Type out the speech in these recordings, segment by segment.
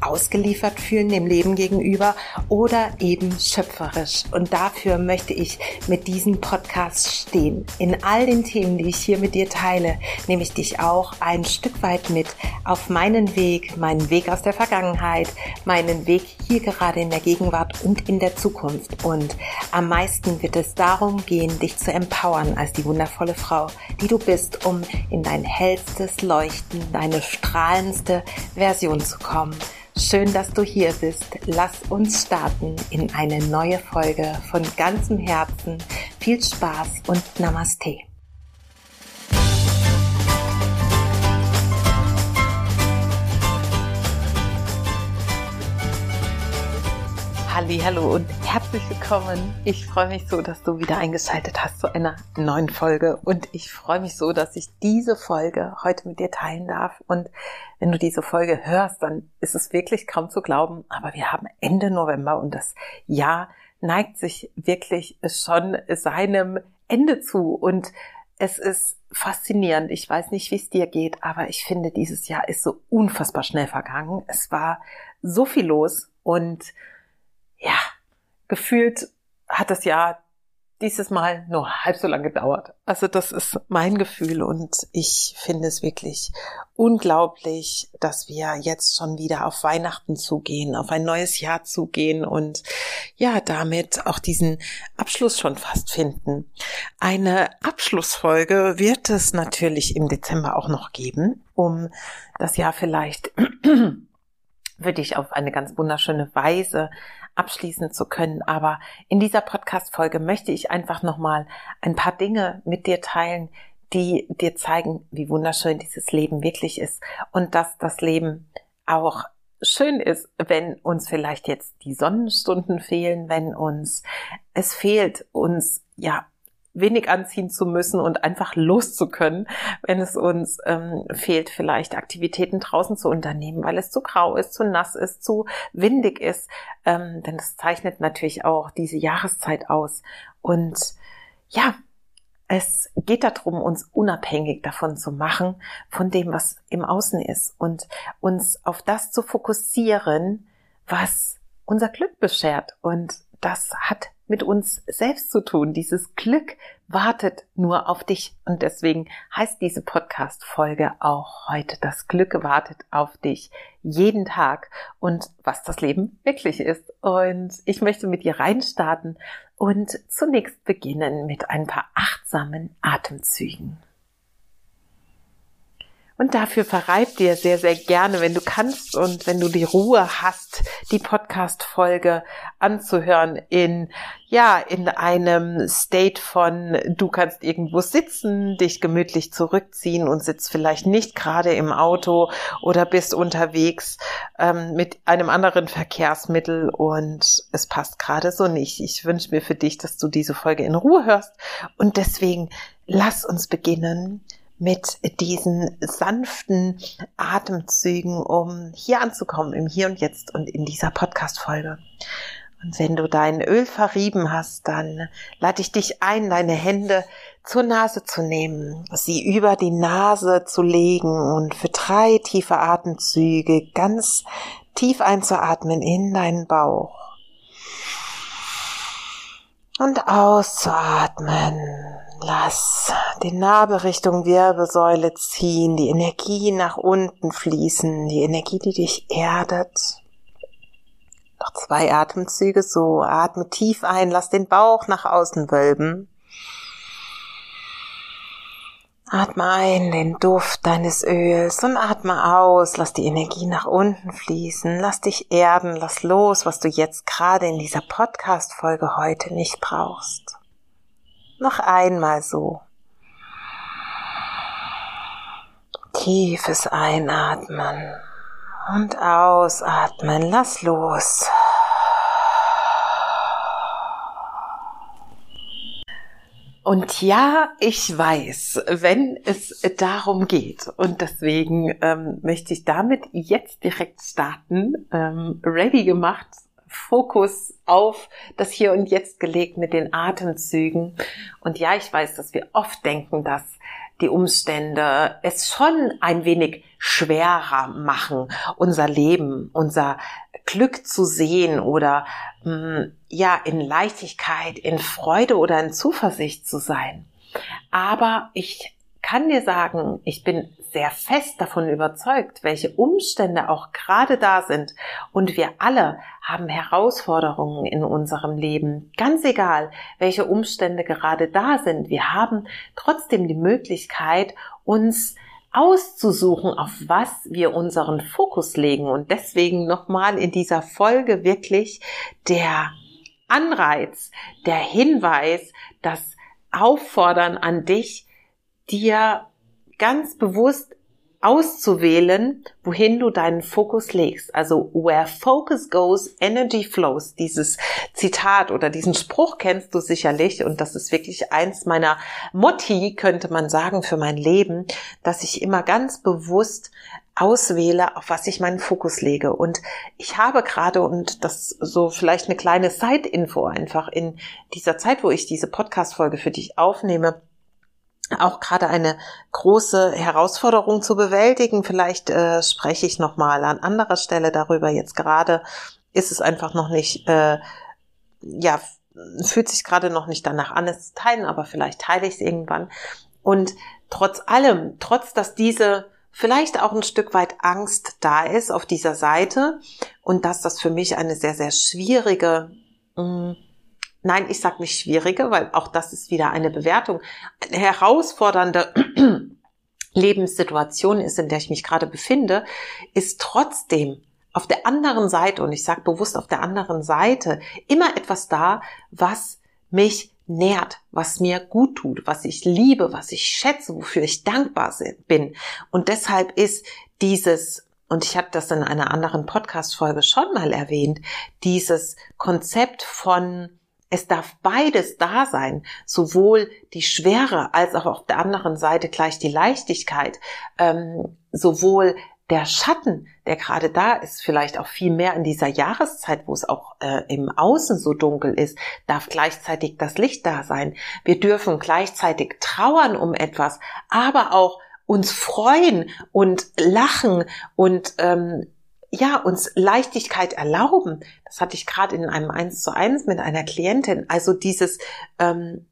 ausgeliefert fühlen dem Leben gegenüber oder eben schöpferisch. Und dafür möchte ich mit diesem Podcast stehen. In all den Themen, die ich hier mit dir teile, nehme ich dich auch ein Stück weit mit auf meinen Weg, meinen Weg aus der Vergangenheit, meinen Weg hier gerade in der Gegenwart und in der Zukunft. Und am meisten wird es darum gehen, dich zu empowern als die wundervolle Frau, die du bist, um in dein hellstes Leuchten, deine strahlendste Version zu kommen. Schön, dass du hier bist. Lass uns starten in eine neue Folge von ganzem Herzen. Viel Spaß und Namaste. Hallo und herzlich willkommen. Ich freue mich so, dass du wieder eingeschaltet hast zu einer neuen Folge und ich freue mich so, dass ich diese Folge heute mit dir teilen darf und wenn du diese Folge hörst, dann ist es wirklich kaum zu glauben, aber wir haben Ende November und das Jahr neigt sich wirklich schon seinem Ende zu und es ist faszinierend. Ich weiß nicht, wie es dir geht, aber ich finde, dieses Jahr ist so unfassbar schnell vergangen. Es war so viel los und ja, gefühlt hat das Jahr dieses Mal nur halb so lange gedauert. Also das ist mein Gefühl und ich finde es wirklich unglaublich, dass wir jetzt schon wieder auf Weihnachten zugehen, auf ein neues Jahr zugehen und ja, damit auch diesen Abschluss schon fast finden. Eine Abschlussfolge wird es natürlich im Dezember auch noch geben, um das Jahr vielleicht für dich auf eine ganz wunderschöne Weise abschließen zu können. Aber in dieser Podcast-Folge möchte ich einfach nochmal ein paar Dinge mit dir teilen, die dir zeigen, wie wunderschön dieses Leben wirklich ist und dass das Leben auch schön ist, wenn uns vielleicht jetzt die Sonnenstunden fehlen, wenn uns es fehlt, uns ja wenig anziehen zu müssen und einfach loszukönnen, wenn es uns ähm, fehlt, vielleicht Aktivitäten draußen zu unternehmen, weil es zu grau ist, zu nass ist, zu windig ist. Ähm, denn das zeichnet natürlich auch diese Jahreszeit aus. Und ja, es geht darum, uns unabhängig davon zu machen, von dem, was im Außen ist und uns auf das zu fokussieren, was unser Glück beschert. Und das hat mit uns selbst zu tun. Dieses Glück wartet nur auf dich. Und deswegen heißt diese Podcast-Folge auch heute, das Glück wartet auf dich jeden Tag und was das Leben wirklich ist. Und ich möchte mit dir reinstarten und zunächst beginnen mit ein paar achtsamen Atemzügen. Und dafür verreib dir sehr, sehr gerne, wenn du kannst und wenn du die Ruhe hast, die Podcast-Folge anzuhören in, ja, in einem State von, du kannst irgendwo sitzen, dich gemütlich zurückziehen und sitzt vielleicht nicht gerade im Auto oder bist unterwegs ähm, mit einem anderen Verkehrsmittel und es passt gerade so nicht. Ich wünsche mir für dich, dass du diese Folge in Ruhe hörst und deswegen lass uns beginnen mit diesen sanften Atemzügen, um hier anzukommen, im Hier und Jetzt und in dieser Podcast-Folge. Und wenn du dein Öl verrieben hast, dann lade ich dich ein, deine Hände zur Nase zu nehmen, sie über die Nase zu legen und für drei tiefe Atemzüge ganz tief einzuatmen in deinen Bauch und auszuatmen Lass die Narbe Richtung Wirbelsäule ziehen, die Energie nach unten fließen, die Energie, die dich erdet. Noch zwei Atemzüge so. Atme tief ein, lass den Bauch nach außen wölben. Atme ein den Duft deines Öls und atme aus. Lass die Energie nach unten fließen. Lass dich erden. Lass los, was du jetzt gerade in dieser Podcast-Folge heute nicht brauchst. Noch einmal so. Tiefes Einatmen und ausatmen. Lass los. Und ja, ich weiß, wenn es darum geht, und deswegen ähm, möchte ich damit jetzt direkt starten, ähm, ready gemacht, Fokus auf das Hier und Jetzt gelegt mit den Atemzügen. Und ja, ich weiß, dass wir oft denken, dass die Umstände es schon ein wenig schwerer machen, unser Leben, unser Glück zu sehen oder mh, mm, ja in Leichtigkeit, in Freude oder in Zuversicht zu sein. Aber ich kann dir sagen, ich bin sehr fest davon überzeugt, welche Umstände auch gerade da sind. Und wir alle haben Herausforderungen in unserem Leben. Ganz egal, welche Umstände gerade da sind. Wir haben trotzdem die Möglichkeit, uns auszusuchen, auf was wir unseren Fokus legen. Und deswegen nochmal in dieser Folge wirklich der Anreiz, der Hinweis, das Auffordern an dich, dir ganz bewusst auszuwählen, wohin du deinen Fokus legst. Also where focus goes, energy flows. Dieses Zitat oder diesen Spruch kennst du sicherlich und das ist wirklich eins meiner Motti, könnte man sagen, für mein Leben, dass ich immer ganz bewusst auswähle, auf was ich meinen Fokus lege. Und ich habe gerade, und das so vielleicht eine kleine Side-Info einfach in dieser Zeit, wo ich diese Podcast-Folge für dich aufnehme, auch gerade eine große Herausforderung zu bewältigen. Vielleicht äh, spreche ich noch mal an anderer Stelle darüber. Jetzt gerade ist es einfach noch nicht, äh, ja, fühlt sich gerade noch nicht danach an, es zu teilen, aber vielleicht teile ich es irgendwann. Und trotz allem, trotz dass diese vielleicht auch ein Stück weit Angst da ist auf dieser Seite und dass das für mich eine sehr, sehr schwierige mh, mm, nein, ich sage nicht schwierige, weil auch das ist wieder eine Bewertung, eine herausfordernde Lebenssituation ist, in der ich mich gerade befinde, ist trotzdem auf der anderen Seite, und ich sage bewusst auf der anderen Seite, immer etwas da, was mich nährt, was mir gut tut, was ich liebe, was ich schätze, wofür ich dankbar bin. Und deshalb ist dieses und ich habe das in einer anderen Podcast-Folge schon mal erwähnt, dieses Konzept von es darf beides da sein, sowohl die Schwere als auch auf der anderen Seite gleich die Leichtigkeit, ähm, sowohl der Schatten, der gerade da ist, vielleicht auch viel mehr in dieser Jahreszeit, wo es auch äh, im Außen so dunkel ist, darf gleichzeitig das Licht da sein. Wir dürfen gleichzeitig trauern um etwas, aber auch uns freuen und lachen und ähm, ja, uns Leichtigkeit erlauben. Das hatte ich gerade in einem Eins zu eins mit einer Klientin. Also dieses ähm,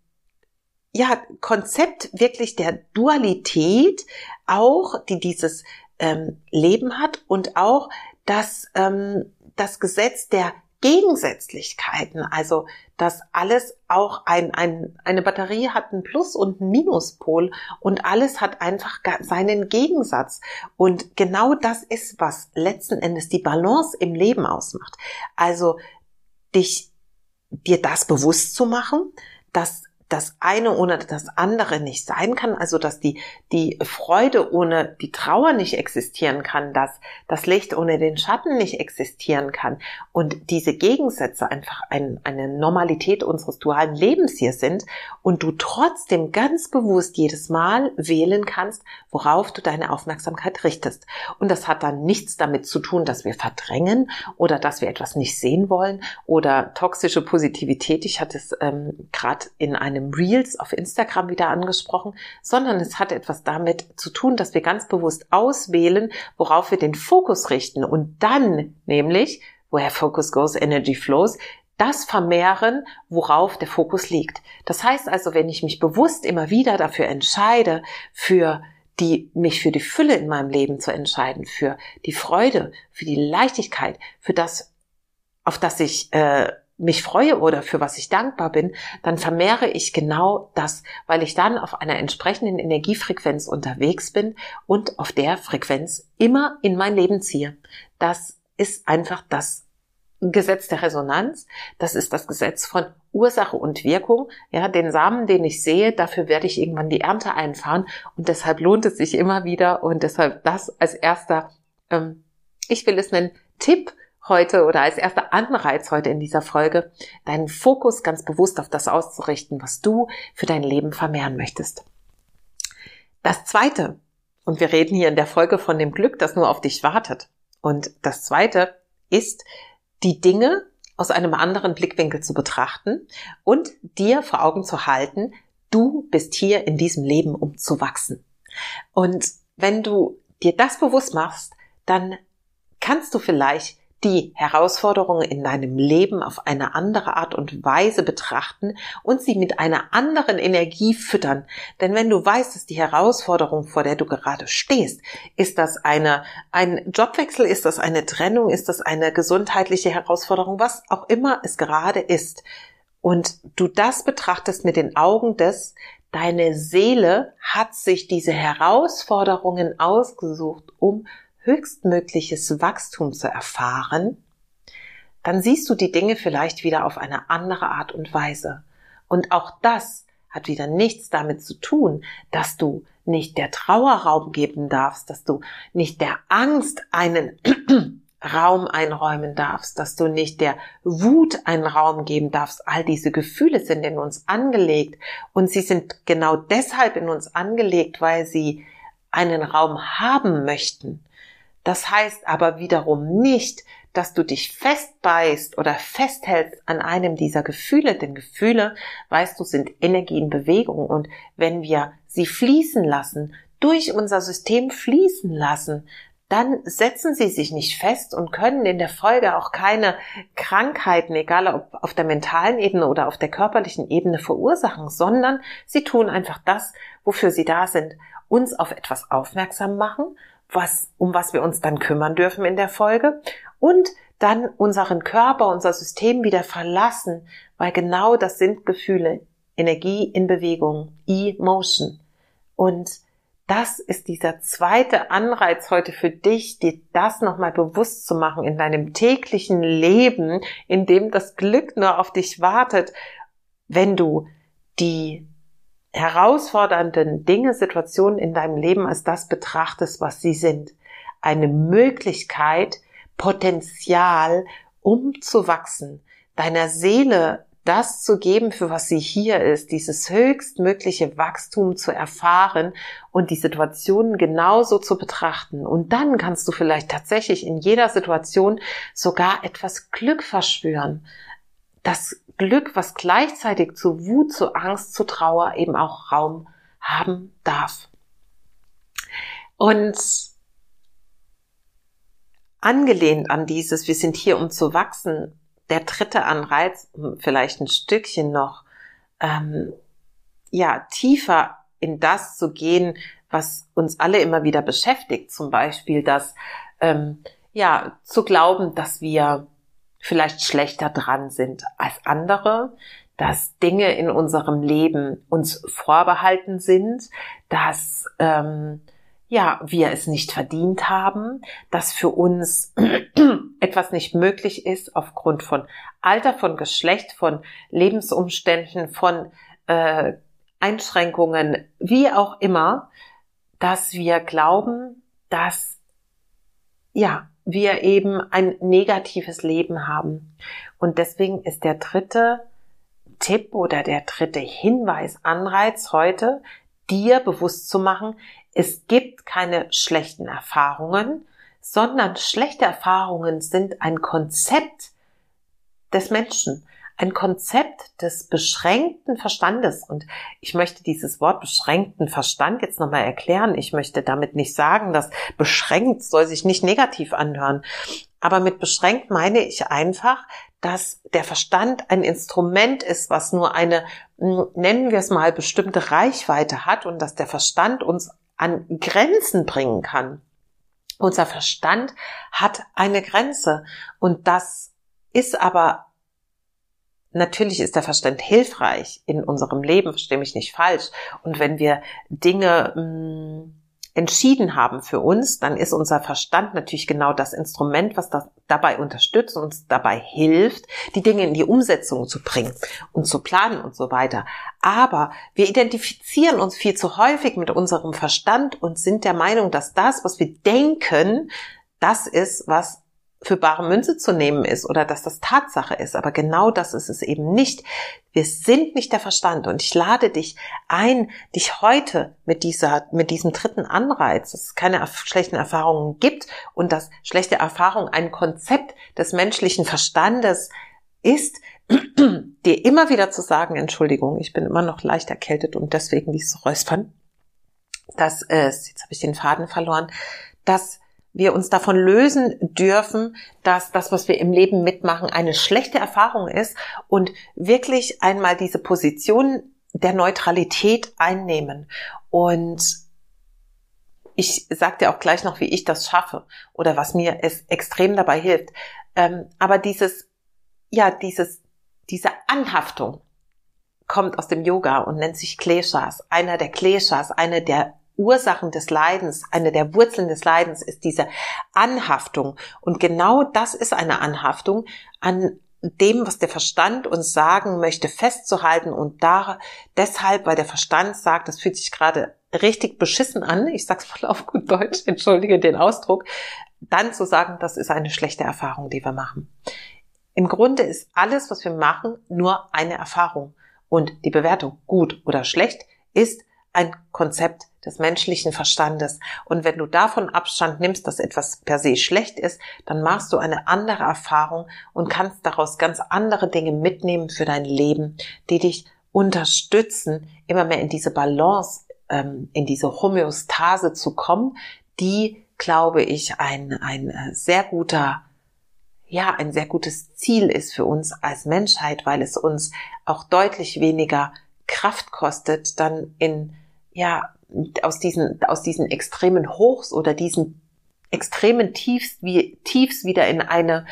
ja, Konzept wirklich der Dualität auch, die dieses ähm, Leben hat und auch das, ähm, das Gesetz der Gegensätzlichkeiten, also dass alles auch ein, ein, eine Batterie hat einen Plus- und einen Minuspol und alles hat einfach seinen Gegensatz. Und genau das ist, was letzten Endes die Balance im Leben ausmacht. Also dich, dir das bewusst zu machen, dass das eine ohne das andere nicht sein kann, also dass die, die Freude ohne die Trauer nicht existieren kann, dass das Licht ohne den Schatten nicht existieren kann und diese Gegensätze einfach ein, eine Normalität unseres dualen Lebens hier sind und du trotzdem ganz bewusst jedes Mal wählen kannst, worauf du deine Aufmerksamkeit richtest. Und das hat dann nichts damit zu tun, dass wir verdrängen oder dass wir etwas nicht sehen wollen oder toxische Positivität. Ich hatte es ähm, gerade in einem einem Reels auf Instagram wieder angesprochen, sondern es hat etwas damit zu tun, dass wir ganz bewusst auswählen, worauf wir den Fokus richten und dann nämlich, where focus goes, energy flows, das vermehren, worauf der Fokus liegt. Das heißt also, wenn ich mich bewusst immer wieder dafür entscheide, für die, mich für die Fülle in meinem Leben zu entscheiden, für die Freude, für die Leichtigkeit, für das, auf das ich äh, mich freue oder für was ich dankbar bin, dann vermehre ich genau das, weil ich dann auf einer entsprechenden Energiefrequenz unterwegs bin und auf der Frequenz immer in mein Leben ziehe. Das ist einfach das Gesetz der Resonanz. Das ist das Gesetz von Ursache und Wirkung. Ja, den Samen, den ich sehe, dafür werde ich irgendwann die Ernte einfahren und deshalb lohnt es sich immer wieder und deshalb das als erster, ähm, ich will es nennen, Tipp heute oder als erster Anreiz heute in dieser Folge, deinen Fokus ganz bewusst auf das auszurichten, was du für dein Leben vermehren möchtest. Das zweite, und wir reden hier in der Folge von dem Glück, das nur auf dich wartet. Und das zweite ist, die Dinge aus einem anderen Blickwinkel zu betrachten und dir vor Augen zu halten, du bist hier in diesem Leben, um zu wachsen. Und wenn du dir das bewusst machst, dann kannst du vielleicht die Herausforderungen in deinem Leben auf eine andere Art und Weise betrachten und sie mit einer anderen Energie füttern. Denn wenn du weißt, dass die Herausforderung, vor der du gerade stehst, ist das eine, ein Jobwechsel, ist das eine Trennung, ist das eine gesundheitliche Herausforderung, was auch immer es gerade ist. Und du das betrachtest mit den Augen des, deine Seele hat sich diese Herausforderungen ausgesucht, um höchstmögliches Wachstum zu erfahren, dann siehst du die Dinge vielleicht wieder auf eine andere Art und Weise. Und auch das hat wieder nichts damit zu tun, dass du nicht der Trauer Raum geben darfst, dass du nicht der Angst einen Raum einräumen darfst, dass du nicht der Wut einen Raum geben darfst. All diese Gefühle sind in uns angelegt und sie sind genau deshalb in uns angelegt, weil sie einen Raum haben möchten. Das heißt aber wiederum nicht, dass du dich festbeißt oder festhältst an einem dieser Gefühle, denn Gefühle, weißt du, sind Energie in Bewegung und wenn wir sie fließen lassen, durch unser System fließen lassen, dann setzen sie sich nicht fest und können in der Folge auch keine Krankheiten, egal ob auf der mentalen Ebene oder auf der körperlichen Ebene verursachen, sondern sie tun einfach das, wofür sie da sind, uns auf etwas aufmerksam machen was, um was wir uns dann kümmern dürfen in der Folge. Und dann unseren Körper, unser System wieder verlassen, weil genau das sind Gefühle, Energie in Bewegung, E-Motion. Und das ist dieser zweite Anreiz heute für dich, dir das nochmal bewusst zu machen in deinem täglichen Leben, in dem das Glück nur auf dich wartet, wenn du die herausfordernden Dinge, Situationen in deinem Leben als das betrachtest, was sie sind. Eine Möglichkeit, Potenzial, um zu wachsen, deiner Seele das zu geben, für was sie hier ist, dieses höchstmögliche Wachstum zu erfahren und die Situationen genauso zu betrachten. Und dann kannst du vielleicht tatsächlich in jeder Situation sogar etwas Glück verspüren. Das Glück, was gleichzeitig zu Wut, zu Angst, zu Trauer eben auch Raum haben darf. Und angelehnt an dieses, wir sind hier, um zu wachsen, der dritte Anreiz, vielleicht ein Stückchen noch, ähm, ja, tiefer in das zu gehen, was uns alle immer wieder beschäftigt, zum Beispiel das, ähm, ja, zu glauben, dass wir vielleicht schlechter dran sind als andere, dass Dinge in unserem Leben uns vorbehalten sind, dass ähm, ja wir es nicht verdient haben, dass für uns etwas nicht möglich ist aufgrund von Alter, von Geschlecht, von Lebensumständen, von äh, Einschränkungen, wie auch immer, dass wir glauben, dass ja wir eben ein negatives Leben haben. Und deswegen ist der dritte Tipp oder der dritte Hinweis, Anreiz heute, dir bewusst zu machen, es gibt keine schlechten Erfahrungen, sondern schlechte Erfahrungen sind ein Konzept des Menschen ein Konzept des beschränkten Verstandes. Und ich möchte dieses Wort beschränkten Verstand jetzt nochmal erklären. Ich möchte damit nicht sagen, dass beschränkt soll sich nicht negativ anhören. Aber mit beschränkt meine ich einfach, dass der Verstand ein Instrument ist, was nur eine, hm, nennen wir es mal, bestimmte Reichweite hat und dass der Verstand uns an Grenzen bringen kann. Unser Verstand hat eine Grenze und das ist aber natürlich ist der Verstand hilfreich in unserem Leben, verstehe mich nicht falsch. Und wenn wir Dinge mh, mm, entschieden haben für uns, dann ist unser Verstand natürlich genau das Instrument, was das dabei unterstützt und uns dabei hilft, die Dinge in die Umsetzung zu bringen und zu planen und so weiter. Aber wir identifizieren uns viel zu häufig mit unserem Verstand und sind der Meinung, dass das, was wir denken, das ist, was für bare Münze zu nehmen ist oder dass das Tatsache ist. Aber genau das ist es eben nicht. Wir sind nicht der Verstand und ich lade dich ein, dich heute mit dieser, mit diesem dritten Anreiz, dass es keine schlechten Erfahrungen gibt und dass schlechte Erfahrungen ein Konzept des menschlichen Verstandes ist, dir immer wieder zu sagen, Entschuldigung, ich bin immer noch leicht erkältet und deswegen dieses Räuspern, dass es, jetzt habe ich den Faden verloren, dass wir uns davon lösen dürfen, dass das, was wir im Leben mitmachen, eine schlechte Erfahrung ist und wirklich einmal diese Position der Neutralität einnehmen. Und ich sage dir auch gleich noch, wie ich das schaffe oder was mir es extrem dabei hilft. Ähm, aber dieses, ja, dieses, diese Anhaftung kommt aus dem Yoga und nennt sich Kleshas. Einer der Kleshas, eine der Ursachen des Leidens, eine der Wurzeln des Leidens ist diese Anhaftung. Und genau das ist eine Anhaftung an dem, was der Verstand uns sagen möchte, festzuhalten und da deshalb, weil der Verstand sagt, das fühlt sich gerade richtig beschissen an, ich sag's mal auf gut Deutsch, entschuldige den Ausdruck, dann zu sagen, das ist eine schlechte Erfahrung, die wir machen. Im Grunde ist alles, was wir machen, nur eine Erfahrung. Und die Bewertung, gut oder schlecht, ist ein Konzept des menschlichen Verstandes. Und wenn du davon Abstand nimmst, dass etwas per se schlecht ist, dann machst du eine andere Erfahrung und kannst daraus ganz andere Dinge mitnehmen für dein Leben, die dich unterstützen, immer mehr in diese Balance, ähm, in diese Homöostase zu kommen, die, glaube ich, ein, ein äh, sehr guter ja, ein sehr gutes Ziel ist für uns als Menschheit, weil es uns auch deutlich weniger Kraft kostet, dann in, ja, aus diesen, aus diesen extremen Hochs oder diesen extremen Tiefs, wie, Tiefs wieder in eine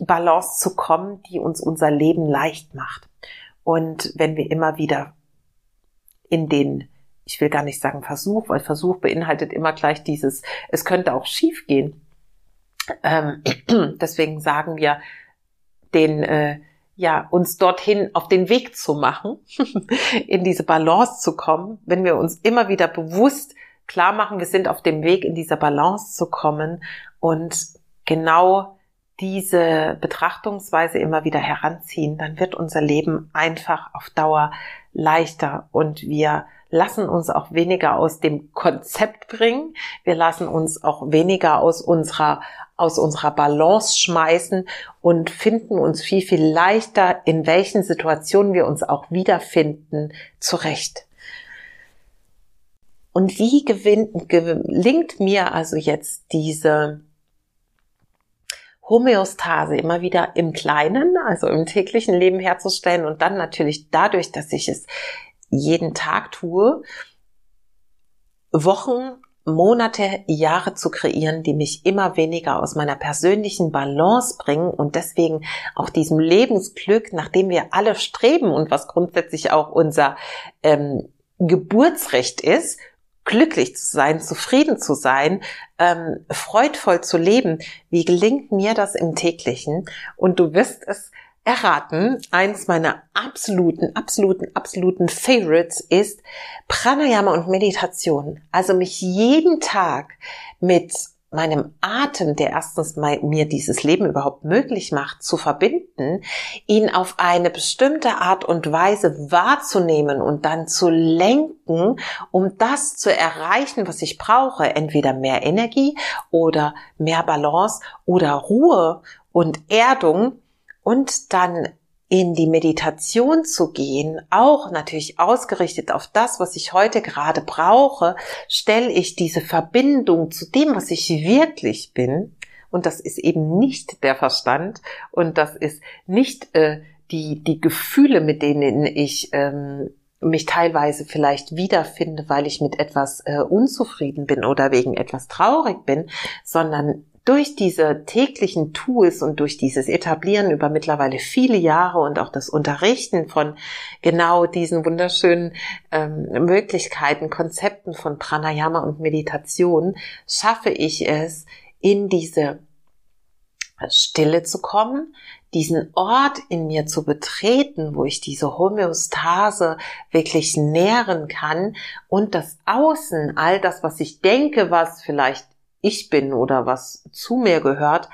Balance zu kommen, die uns unser Leben leicht macht. Und wenn wir immer wieder in den, ich will gar nicht sagen Versuch, weil Versuch beinhaltet immer gleich dieses, es könnte auch schief gehen. Ähm, deswegen sagen wir den, äh, ja, uns dorthin auf den Weg zu machen, in diese Balance zu kommen, wenn wir uns immer wieder bewusst klar machen, wir sind auf dem Weg, in dieser Balance zu kommen und genau diese Betrachtungsweise immer wieder heranziehen, dann wird unser Leben einfach auf Dauer leichter und wir lassen uns auch weniger aus dem Konzept bringen. Wir lassen uns auch weniger aus unserer aus unserer Balance schmeißen und finden uns viel, viel leichter, in welchen Situationen wir uns auch wiederfinden, zurecht. Und wie gewinnt, gelingt mir also jetzt diese Homöostase immer wieder im Kleinen, also im täglichen Leben herzustellen und dann natürlich dadurch, dass ich es jeden Tag tue, Wochen Monate, Jahre zu kreieren, die mich immer weniger aus meiner persönlichen Balance bringen und deswegen auch diesem Lebensglück, nach dem wir alle streben und was grundsätzlich auch unser ähm, Geburtsrecht ist, glücklich zu sein, zufrieden zu sein, ähm, freudvoll zu leben. Wie gelingt mir das im täglichen? Und du wirst es erraten, eins meiner absoluten, absoluten, absoluten Favorites ist Pranayama und Meditation. Also mich jeden Tag mit meinem Atem, der erstens mir dieses Leben überhaupt möglich macht, zu verbinden, ihn auf eine bestimmte Art und Weise wahrzunehmen und dann zu lenken, um das zu erreichen, was ich brauche, entweder mehr Energie oder mehr Balance oder Ruhe und Erdung, und dann in die Meditation zu gehen, auch natürlich ausgerichtet auf das, was ich heute gerade brauche, stelle ich diese Verbindung zu dem, was ich wirklich bin. Und das ist eben nicht der Verstand und das ist nicht äh, die, die Gefühle, mit denen ich ähm, mich teilweise vielleicht wiederfinde, weil ich mit etwas äh, unzufrieden bin oder wegen etwas traurig bin, sondern durch diese täglichen Tools und durch dieses Etablieren über mittlerweile viele Jahre und auch das Unterrichten von genau diesen wunderschönen ähm, Möglichkeiten, Konzepten von Pranayama und Meditation, schaffe ich es, in diese Stille zu kommen, diesen Ort in mir zu betreten, wo ich diese Homöostase wirklich nähren kann und das Außen, all das, was ich denke, was vielleicht ich bin oder was zu mir gehört,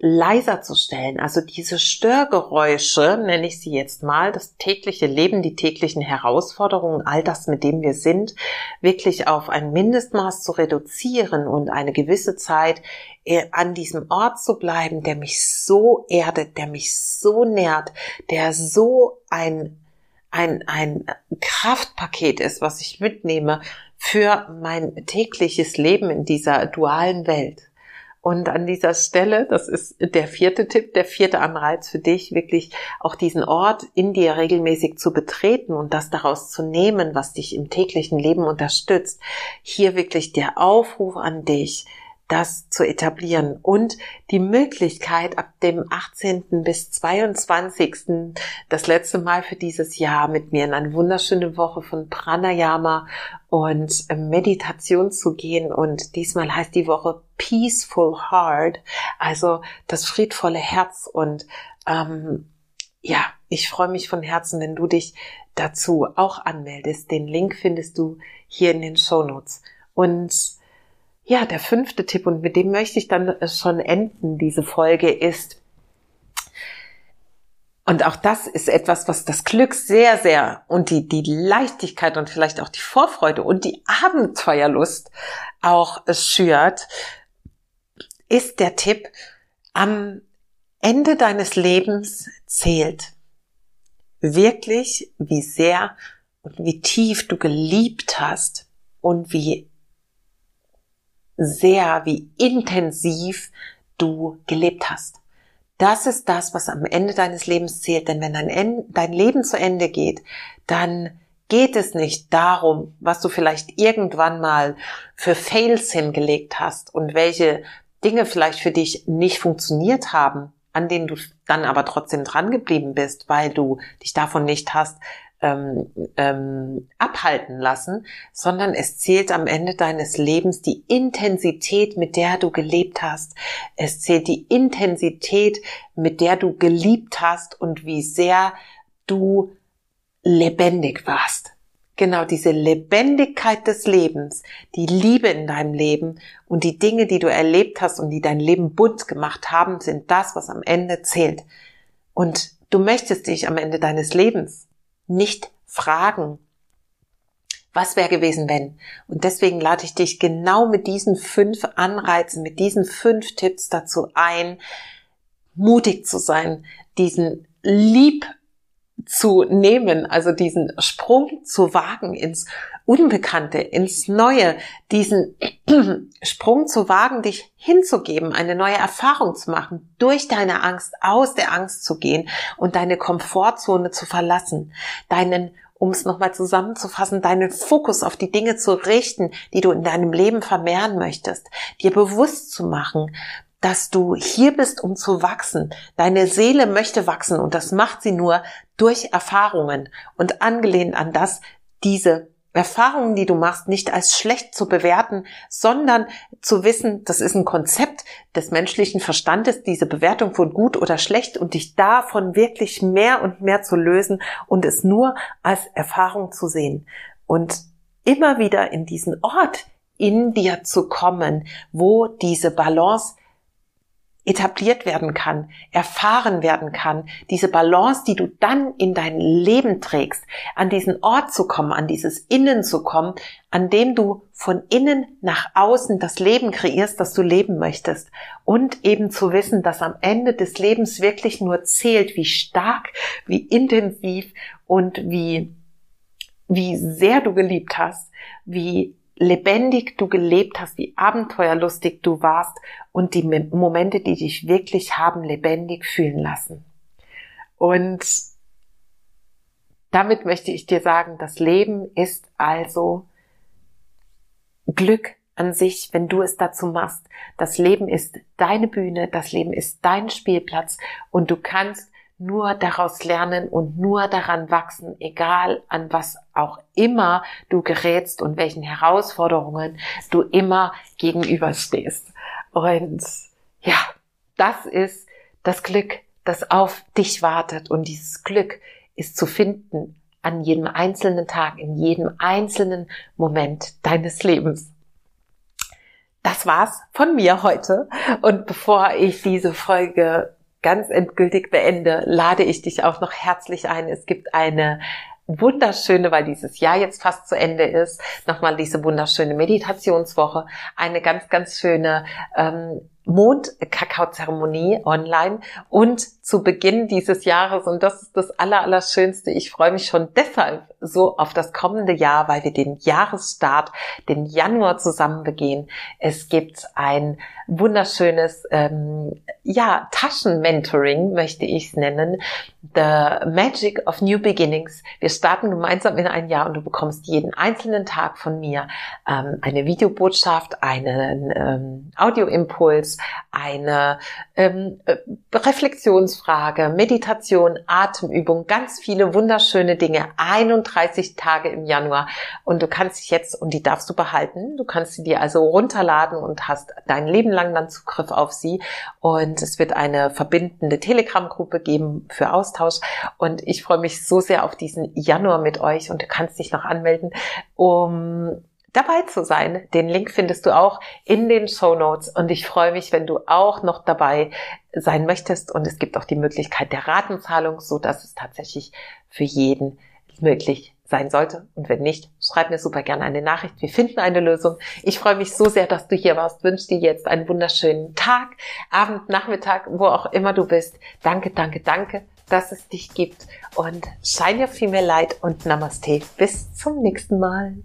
leiser zu stellen. Also diese Störgeräusche, nenne ich sie jetzt mal, das tägliche Leben, die täglichen Herausforderungen, all das, mit dem wir sind, wirklich auf ein Mindestmaß zu reduzieren und eine gewisse Zeit äh, an diesem Ort zu bleiben, der mich so erdet, der mich so nährt, der so ein, ein, ein Kraftpaket ist, was ich mitnehme für mein tägliches Leben in dieser dualen Welt. Und an dieser Stelle, das ist der vierte Tipp, der vierte Anreiz für dich, wirklich auch diesen Ort in dir regelmäßig zu betreten und das daraus zu nehmen, was dich im täglichen Leben unterstützt. Hier wirklich der Aufruf an dich, das zu etablieren und die Möglichkeit ab dem 18. bis 22. das letzte Mal für dieses Jahr mit mir in eine wunderschöne Woche von Pranayama und Meditation zu gehen und diesmal heißt die Woche Peaceful Heart, also das friedvolle Herz und ähm, ja, ich freue mich von Herzen, wenn du dich dazu auch anmeldest. Den Link findest du hier in den Show Notes. Und ja, der fünfte Tipp, und mit dem möchte ich dann schon enden, diese Folge, ist, und auch das ist etwas, was das Glück sehr, sehr und die, die Leichtigkeit und vielleicht auch die Vorfreude und die Abenteuerlust auch schürt, ist der Tipp, am Ende deines Lebens zählt wirklich, wie sehr und wie tief du geliebt hast und wie sehr, wie intensiv du gelebt hast. Das ist das, was am Ende deines Lebens zählt. Denn wenn dein, dein Leben zu Ende geht, dann geht es nicht darum, was du vielleicht irgendwann mal für Fails hingelegt hast und welche Dinge vielleicht für dich nicht funktioniert haben, an denen du dann aber trotzdem dran geblieben bist, weil du dich davon nicht hast ähm, ähm, abhalten lassen, sondern es zählt am Ende deines Lebens die Intensität, mit der du gelebt hast. Es zählt die Intensität, mit der du geliebt hast und wie sehr du lebendig warst. Genau diese Lebendigkeit des Lebens, die Liebe in deinem Leben und die Dinge, die du erlebt hast und die dein Leben bunt gemacht haben, sind das, was am Ende zählt. Und du möchtest dich am Ende deines Lebens nicht fragen, was wäre gewesen, wenn? Und deswegen lade ich dich genau mit diesen fünf Anreizen, mit diesen fünf Tipps dazu ein, mutig zu sein, diesen lieb zu nehmen, also diesen Sprung zu wagen ins Unbekannte, ins Neue, diesen Sprung zu wagen, dich hinzugeben, eine neue Erfahrung zu machen, durch deine Angst, aus der Angst zu gehen und deine Komfortzone zu verlassen, deinen um es nochmal zusammenzufassen, deinen Fokus auf die Dinge zu richten, die du in deinem Leben vermehren möchtest, dir bewusst zu machen, dass du hier bist, um zu wachsen. Deine Seele möchte wachsen und das macht sie nur durch Erfahrungen und angelehnt an das, diese Erfahrungen, die du machst, nicht als schlecht zu bewerten, sondern zu wissen, das ist ein Konzept des menschlichen Verstandes, diese Bewertung von gut oder schlecht und dich davon wirklich mehr und mehr zu lösen und es nur als Erfahrung zu sehen. Und immer wieder in diesen Ort in dir zu kommen, wo diese Balance etabliert werden kann, erfahren werden kann, diese Balance, die du dann in dein Leben trägst, an diesen Ort zu kommen, an dieses Innen zu kommen, an dem du von innen nach außen das Leben kreierst, das du leben möchtest. Und eben zu wissen, dass am Ende des Lebens wirklich nur zählt, wie stark, wie intensiv und wie, wie sehr du geliebt hast, wie lebendig du gelebt hast, wie abenteuerlustig du warst und die Momente, die dich wirklich haben lebendig fühlen lassen. Und damit möchte ich dir sagen, das Leben ist also Glück an sich, wenn du es dazu machst. Das Leben ist deine Bühne, das Leben ist dein Spielplatz und du kannst nur daraus lernen und nur daran wachsen, egal an was auch immer du gerätst und welchen Herausforderungen du immer gegenüberstehst. Und ja, das ist das Glück, das auf dich wartet. Und dieses Glück ist zu finden an jedem einzelnen Tag, in jedem einzelnen Moment deines Lebens. Das war's von mir heute. Und bevor ich diese Folge ganz endgültig beende, lade ich dich auch noch herzlich ein. Es gibt eine wunderschöne, weil dieses Jahr jetzt fast zu Ende ist, nochmal diese wunderschöne Meditationswoche, eine ganz, ganz schöne ähm, Mondkakao-Zeremonie online und zu Beginn dieses Jahres, und das ist das Allerallerschönste, ich freue mich schon deshalb so auf das kommende Jahr, weil wir den Jahresstart, den Januar zusammen begehen. Es gibt ein wunderschönes, ähm, ja, Taschenmentoring möchte ich es nennen, The Magic of New Beginnings. Wir starten gemeinsam in ein Jahr und du bekommst jeden einzelnen Tag von mir ähm, eine Videobotschaft, einen ähm, Audioimpuls, eine ähm, äh, Reflexionsfrage, Meditation, Atemübung, ganz viele wunderschöne Dinge. 31 Tage im Januar und du kannst dich jetzt und die darfst du behalten. Du kannst sie dir also runterladen und hast dein Leben lang dann Zugriff auf sie und es wird eine verbindende Telegram-Gruppe geben für Austausch und ich freue mich so sehr auf diesen Januar mit euch und du kannst dich noch anmelden, um dabei zu sein. Den Link findest du auch in den Show Notes und ich freue mich, wenn du auch noch dabei sein möchtest und es gibt auch die Möglichkeit der Ratenzahlung, so dass es tatsächlich für jeden möglich sein sollte. Und wenn nicht, schreib mir super gerne eine Nachricht. Wir finden eine Lösung. Ich freue mich so sehr, dass du hier warst. Wünsche dir jetzt einen wunderschönen Tag, Abend, Nachmittag, wo auch immer du bist. Danke, danke, danke, dass es dich gibt. Und shine your female light und Namaste. Bis zum nächsten Mal.